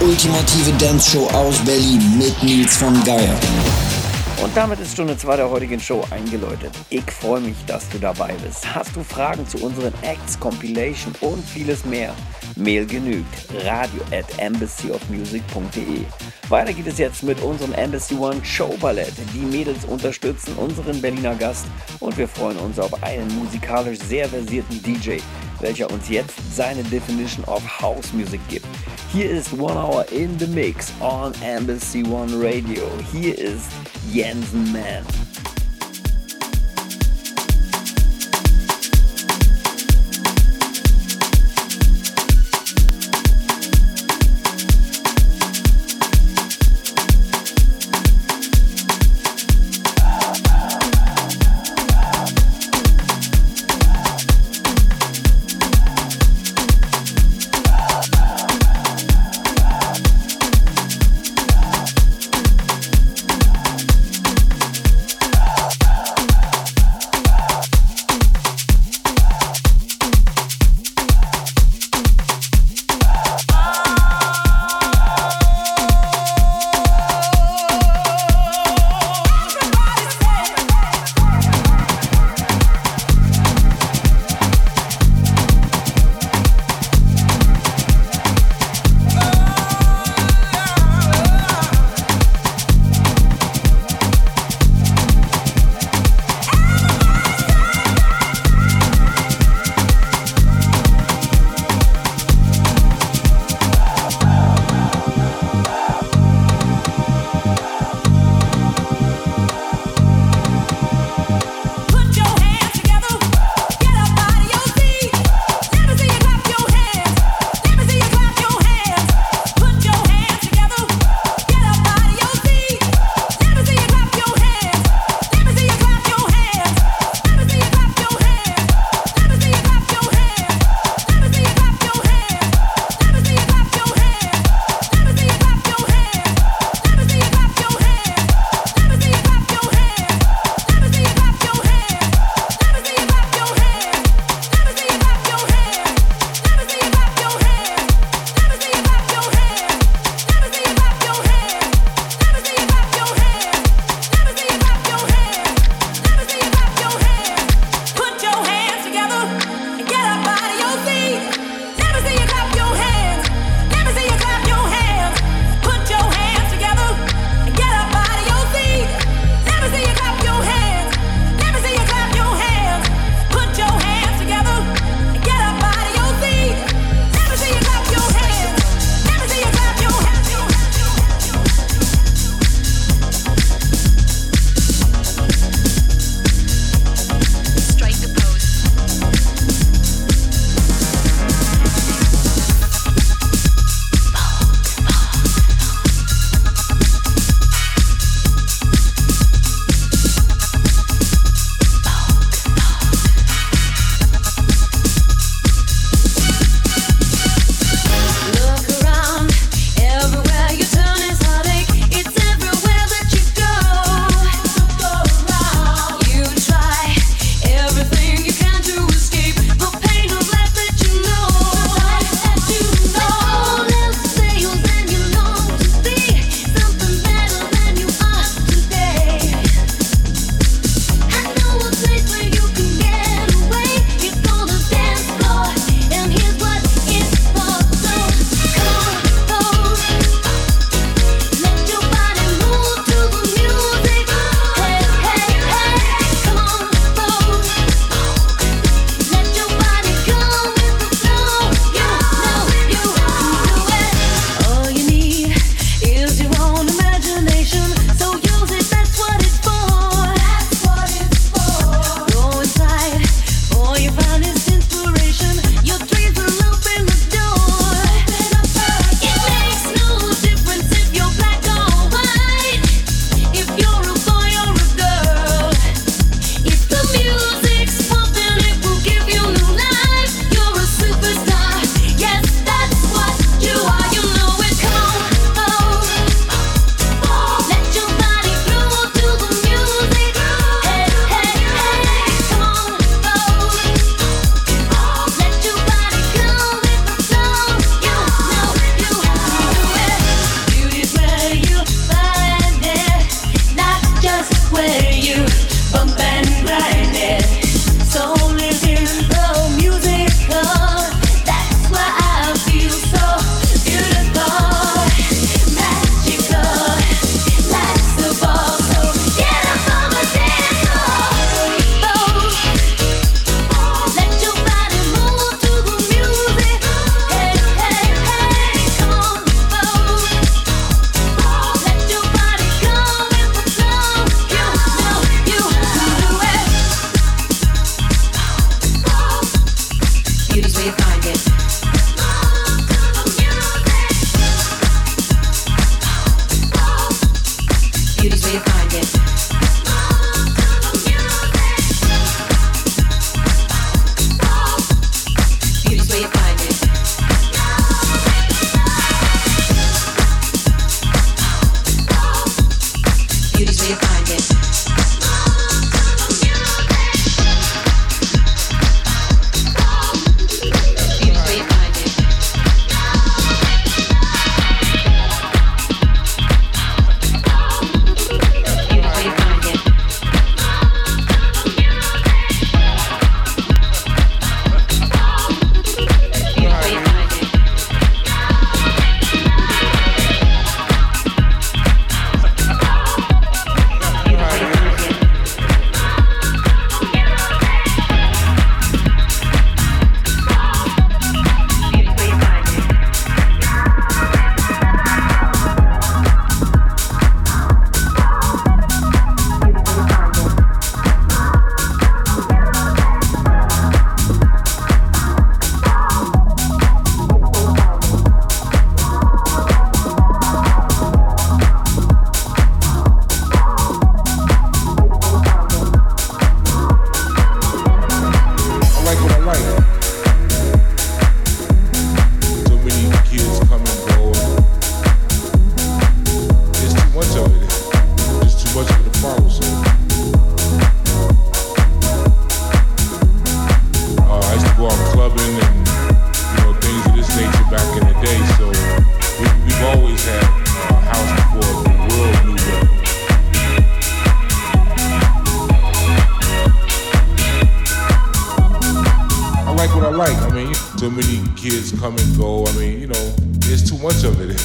ultimative Dance-Show aus Berlin mit Nils von Geier. Und damit ist Stunde 2 der heutigen Show eingeläutet. Ich freue mich, dass du dabei bist. Hast du Fragen zu unseren Acts, Compilation und vieles mehr? Mail genügt. Radio at embassyofmusic.de. Weiter geht es jetzt mit unserem Embassy One Show Ballett. Die Mädels unterstützen unseren Berliner Gast und wir freuen uns auf einen musikalisch sehr versierten DJ, welcher uns jetzt seine Definition of House Music gibt. Hier ist One Hour in the Mix on Embassy One Radio. Hier ist Jensen Man.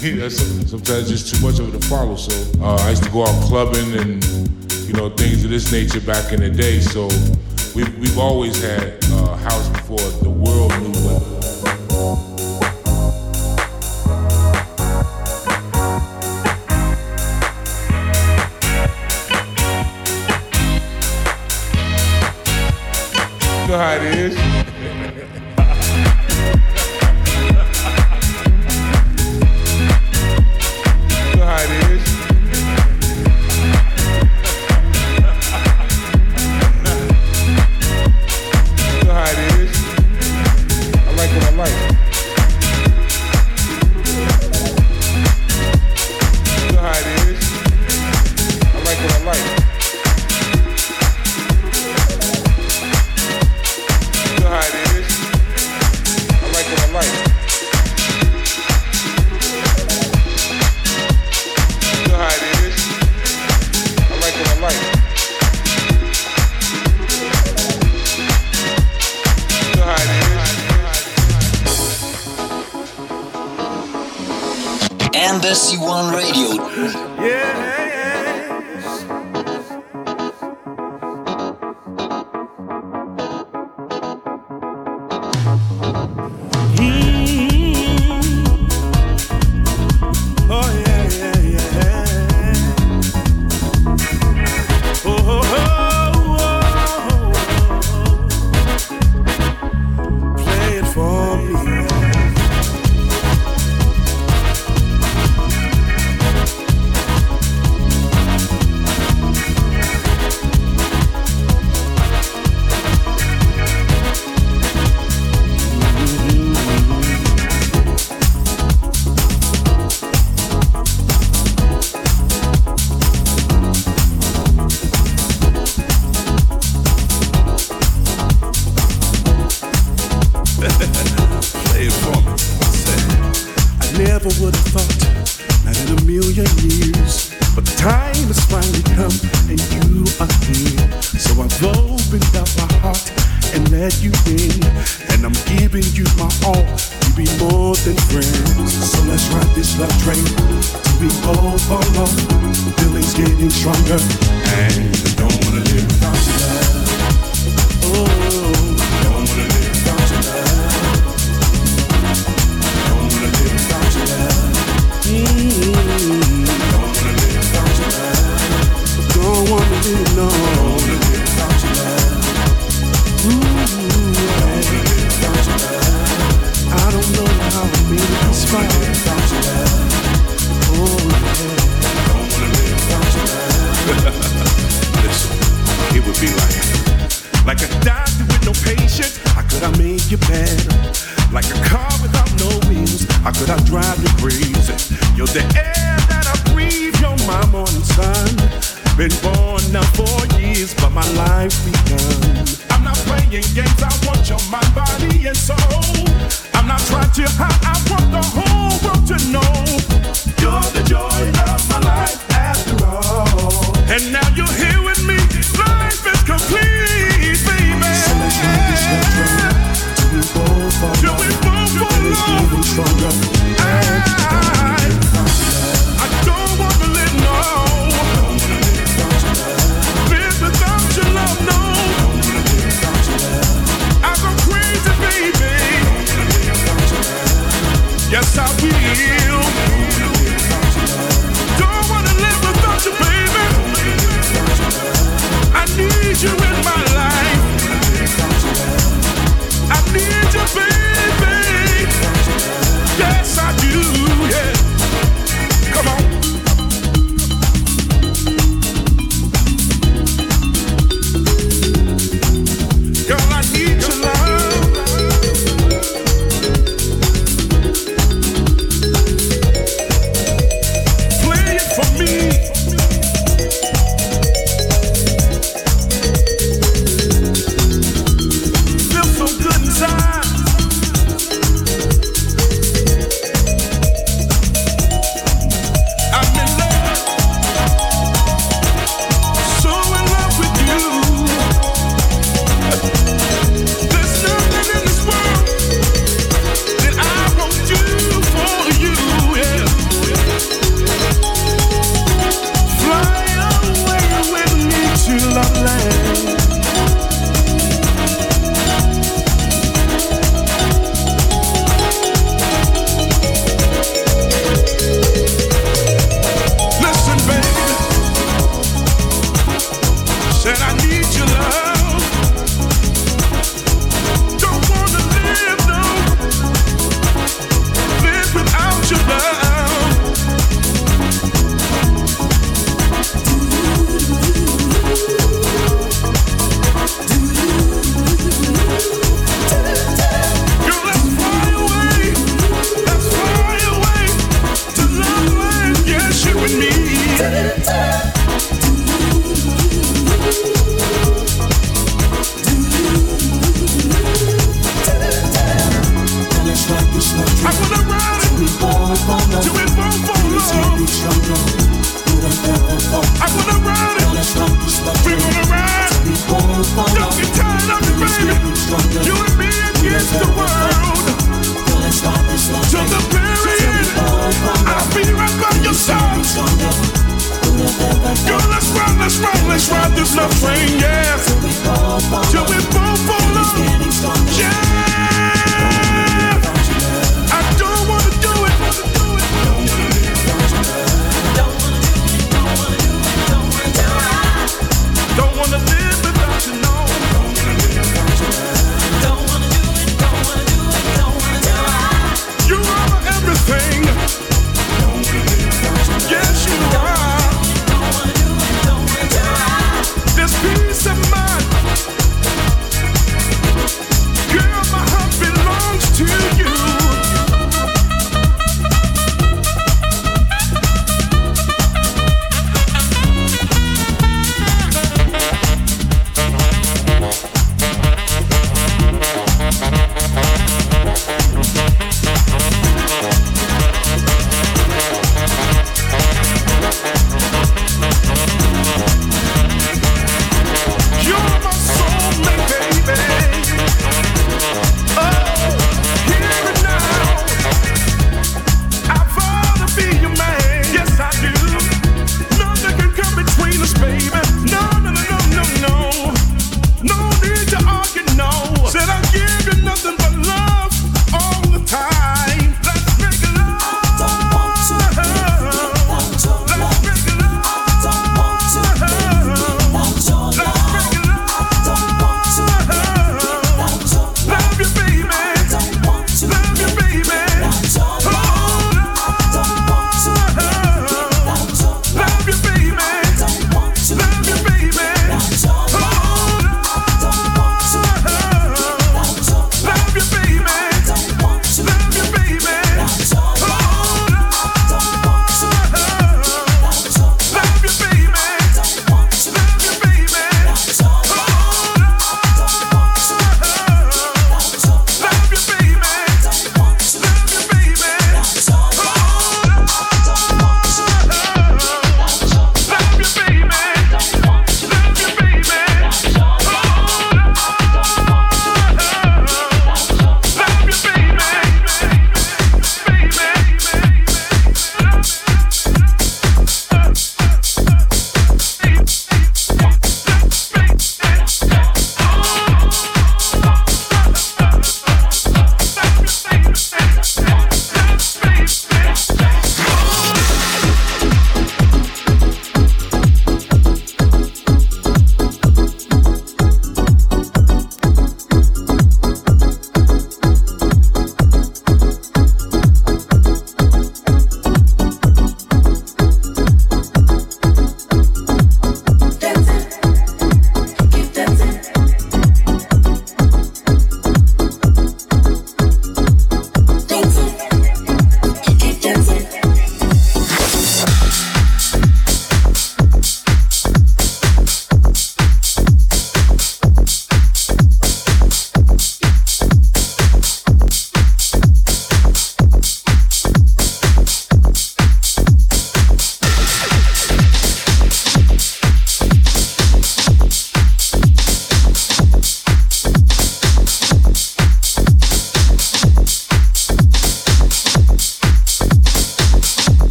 Sometimes just too much of it to follow. So uh, I used to go out clubbing and you know things of this nature back in the day. So we've, we've always had uh, house before the world knew it. know how it is.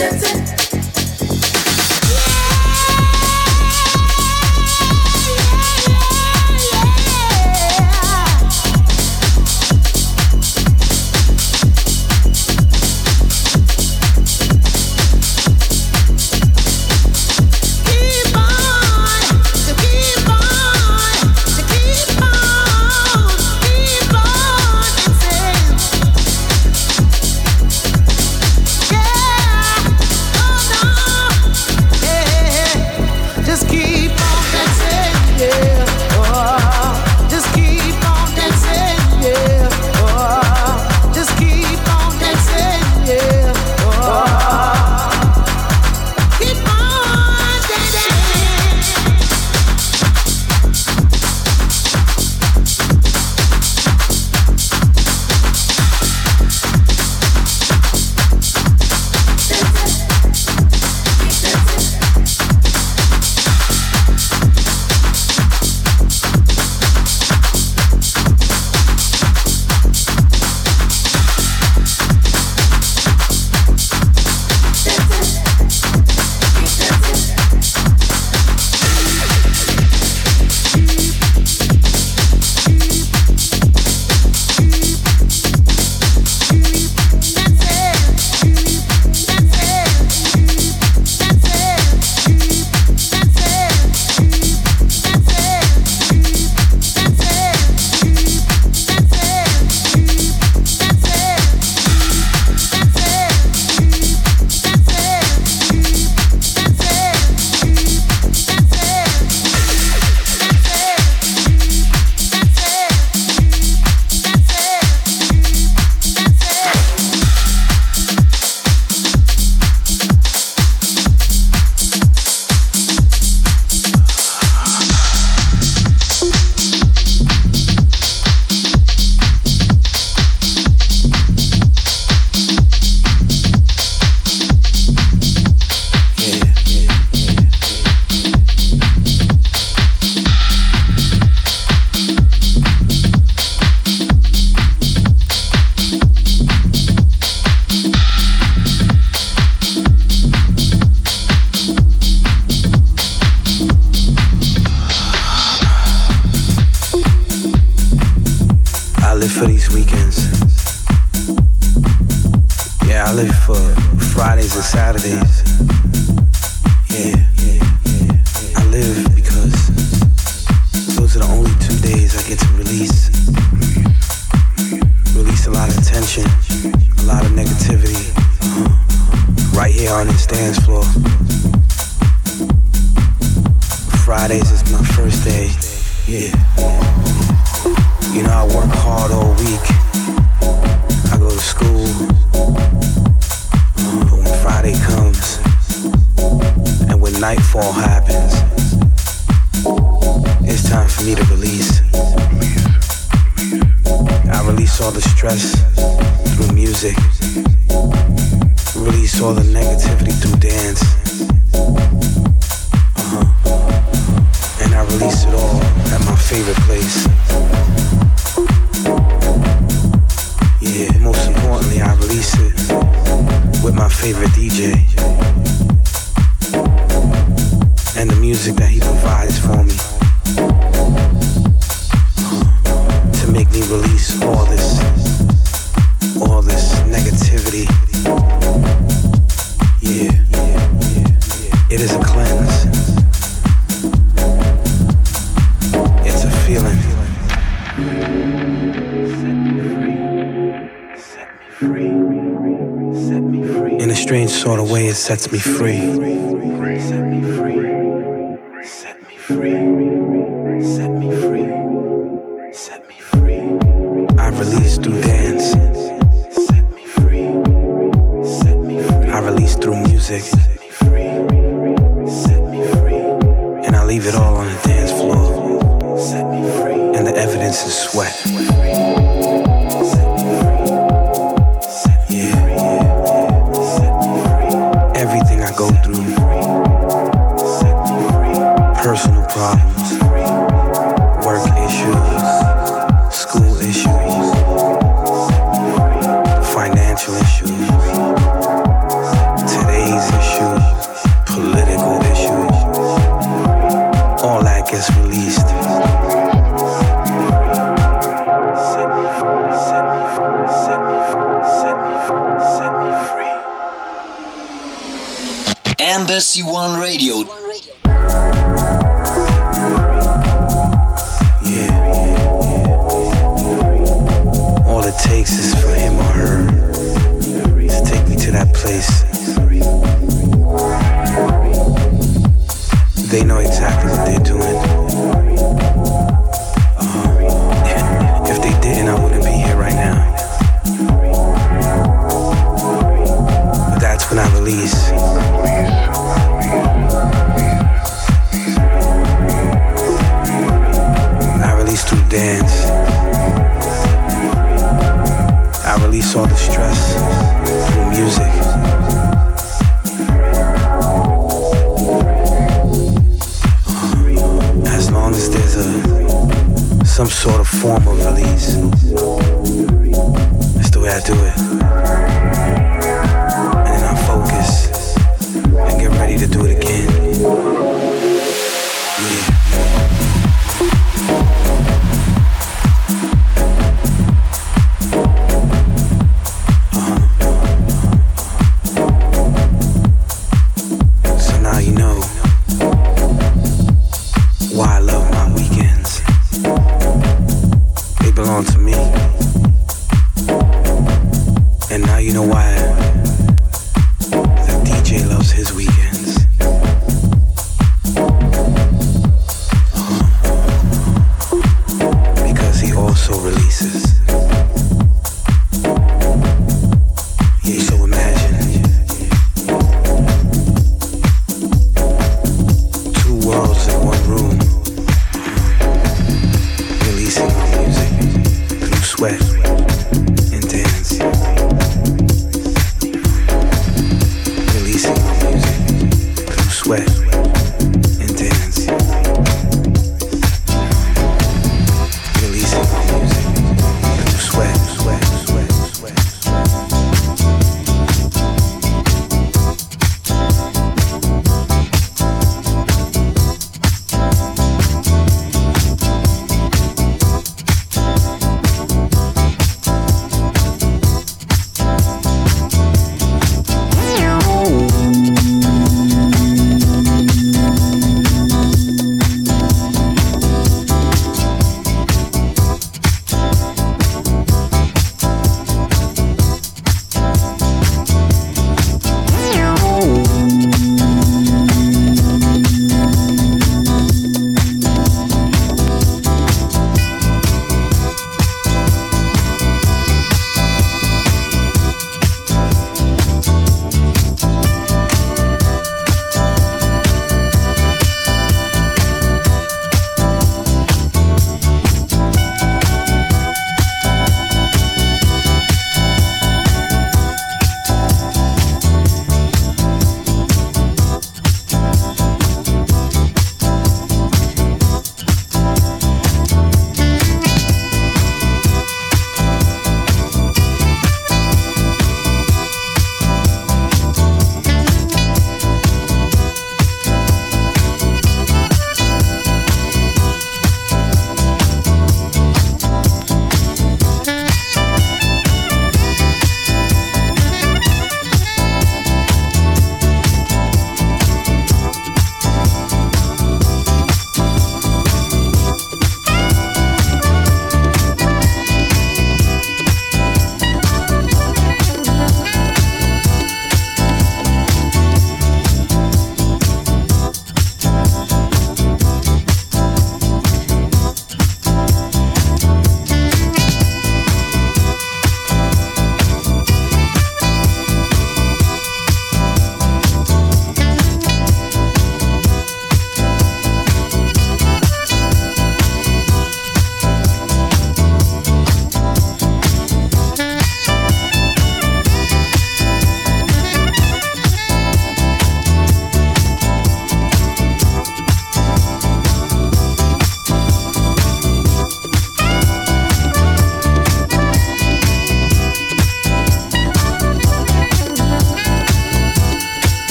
shifting. nightfall happens, it's time for me to release. I release all the stress through music, release all the negativity through dance. Uh huh. And I release it all at my favorite place. Yeah, most importantly, I release it with my favorite DJ music that he provides for me to make me release all this, all this negativity. Yeah, it is a cleanse. It's a feeling. In a strange sort of way, it sets me free. RS1 Radio.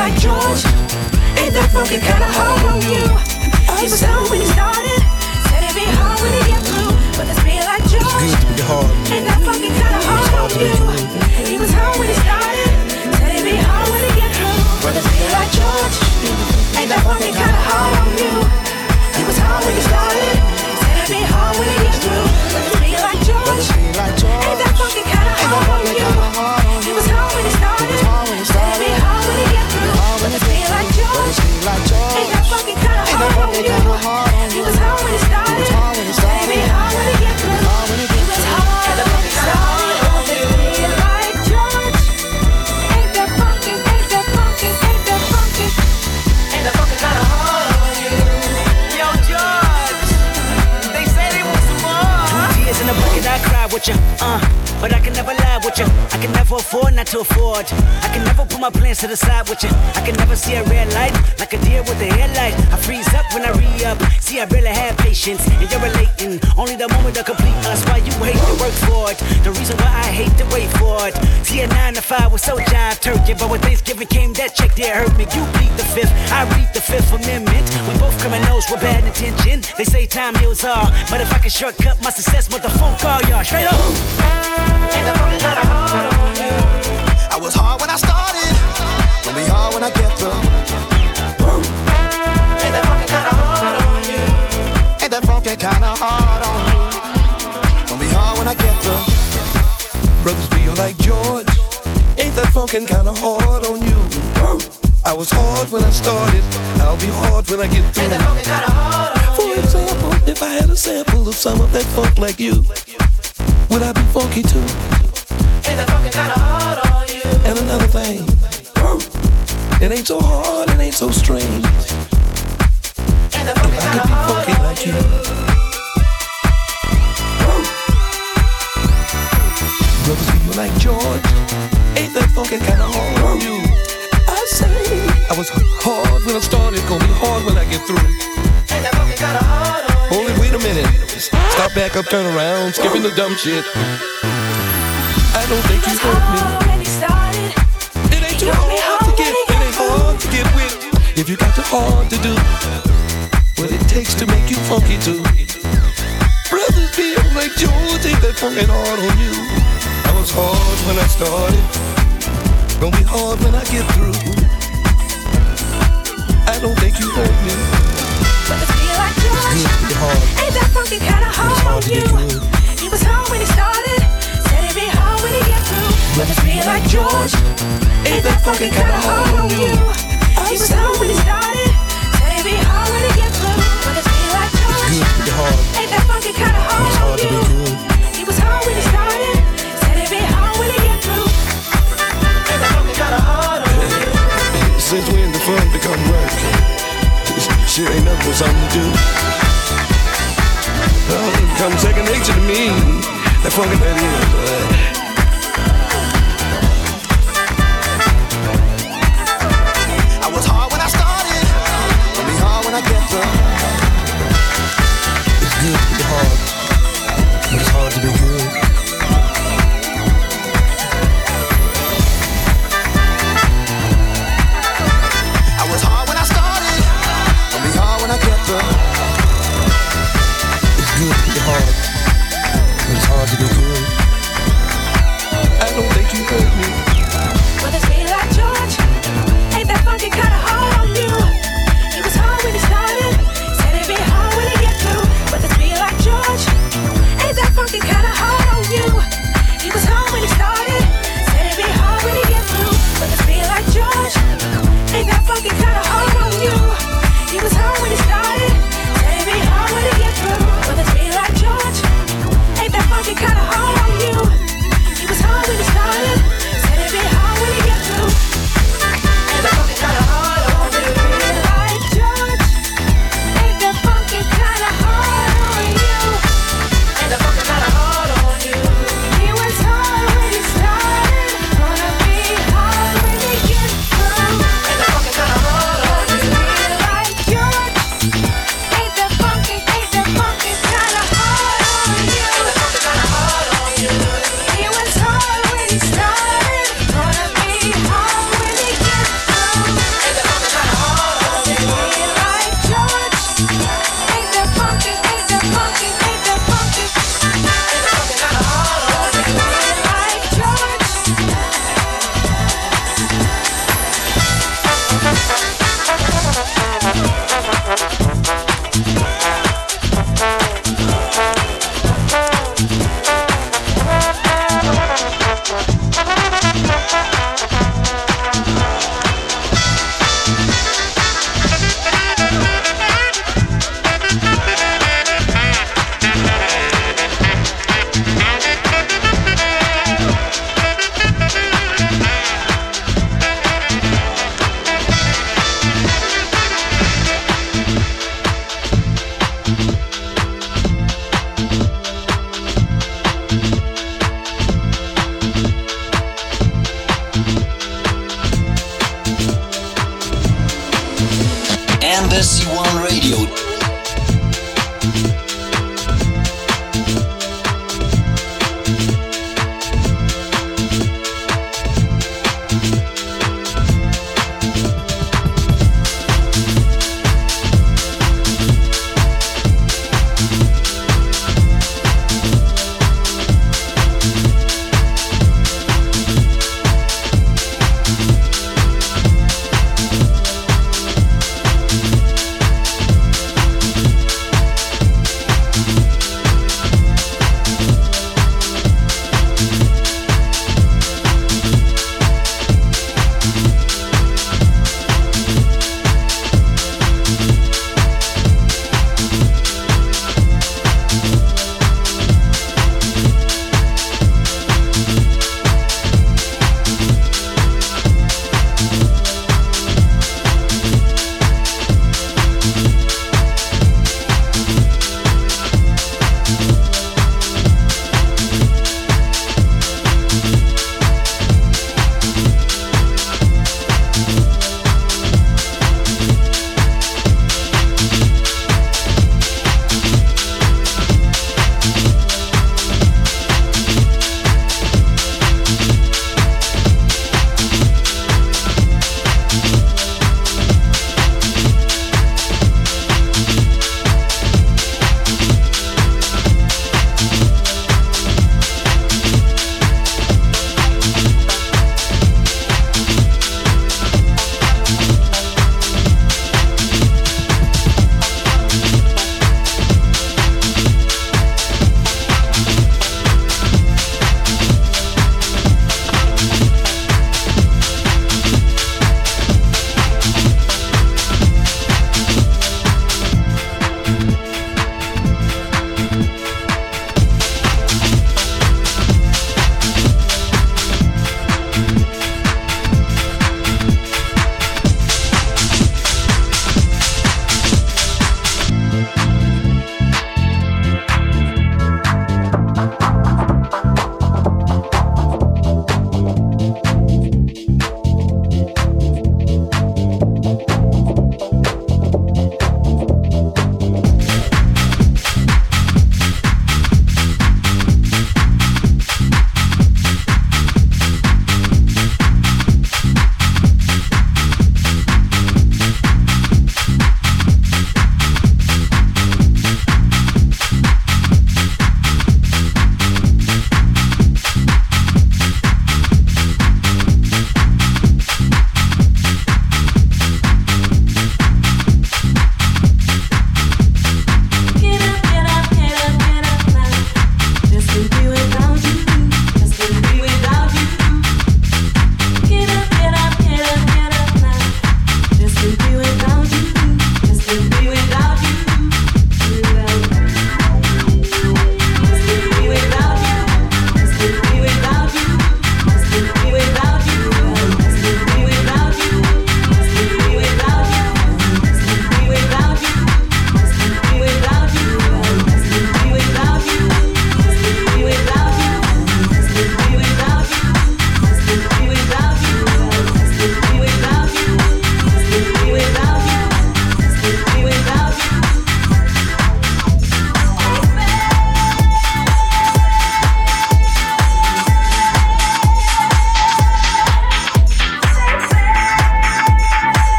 Like George. Ain't that funky kinda hard on you? He was hard when he started. Said it'd be hard when he get through. Brothers feel like George. good to be hard. Ain't that funky kinda hard on you? He was hard when he started. Said it'd be hard when he get through. Brothers feel like George. Ain't that funky kinda hard on you? He was hard when he started. Said it'd be hard when he But I can never lie with you. I can never afford not to afford. I can never put my plans to the side with you. I can never see a red light like a deer with a headlight. I freeze up when I re up. See, I really have patience, and you're relating. Only the moment to complete us. Why you hate to work for it? The reason why I hate to wait for it. See, a nine to five was so jive turkey, but when Thanksgiving came, that check there hurt me. You plead the fifth, I read the fifth amendment. We both criminals with bad intention. They say time heals all, but if I can shortcut my success, motherfucker, call y'all straight up. Ain't that funky kinda hard on you? I was hard when I started, gonna be hard when I get through. Ain't that funky kinda hard on you? Ain't that funky kinda hard on you? Gonna be hard when I get through. Brothers feel like you? Would I be funky too? Ain't that funky kinda hard on you? And another thing, it ain't so hard, it ain't so strange. Ain't that funky I could kinda be hard funky on like you. Brothers feel like George. Ain't that funky kinda hard on you? I say I was hard when I started, gonna be hard when I get through. Ain't that funky kinda hard on you? Only wait a minute. Stop back up, turn around, skipping the dumb shit. I don't think you He heard me. hard when he started. It ain't too hard to get, it ain't hard to get with. If you got the hard to do, what it takes to make you funky too. Brothers feel like George ain't that fucking hard on you. I was hard when I started, gonna be hard when I get through. I don't think you heard me. Good hard. Ain't that funky kinda hard hard on you? He was hard when he started. Said it'd be hard when he get through. Brothers feel like George. Ain't that funky kinda hard on you? He was hard when he started. Said it'd be hard when he get through. Brothers feel like George. Good to be hard. Ain't that funky kinda hard on you? He was hard when he started. Said it'd be hard when he get through. Ain't that funky kinda hard on you? Since when the fun become work? Shit ain't nothing but something to it become second nature to me. That funky that uh, is.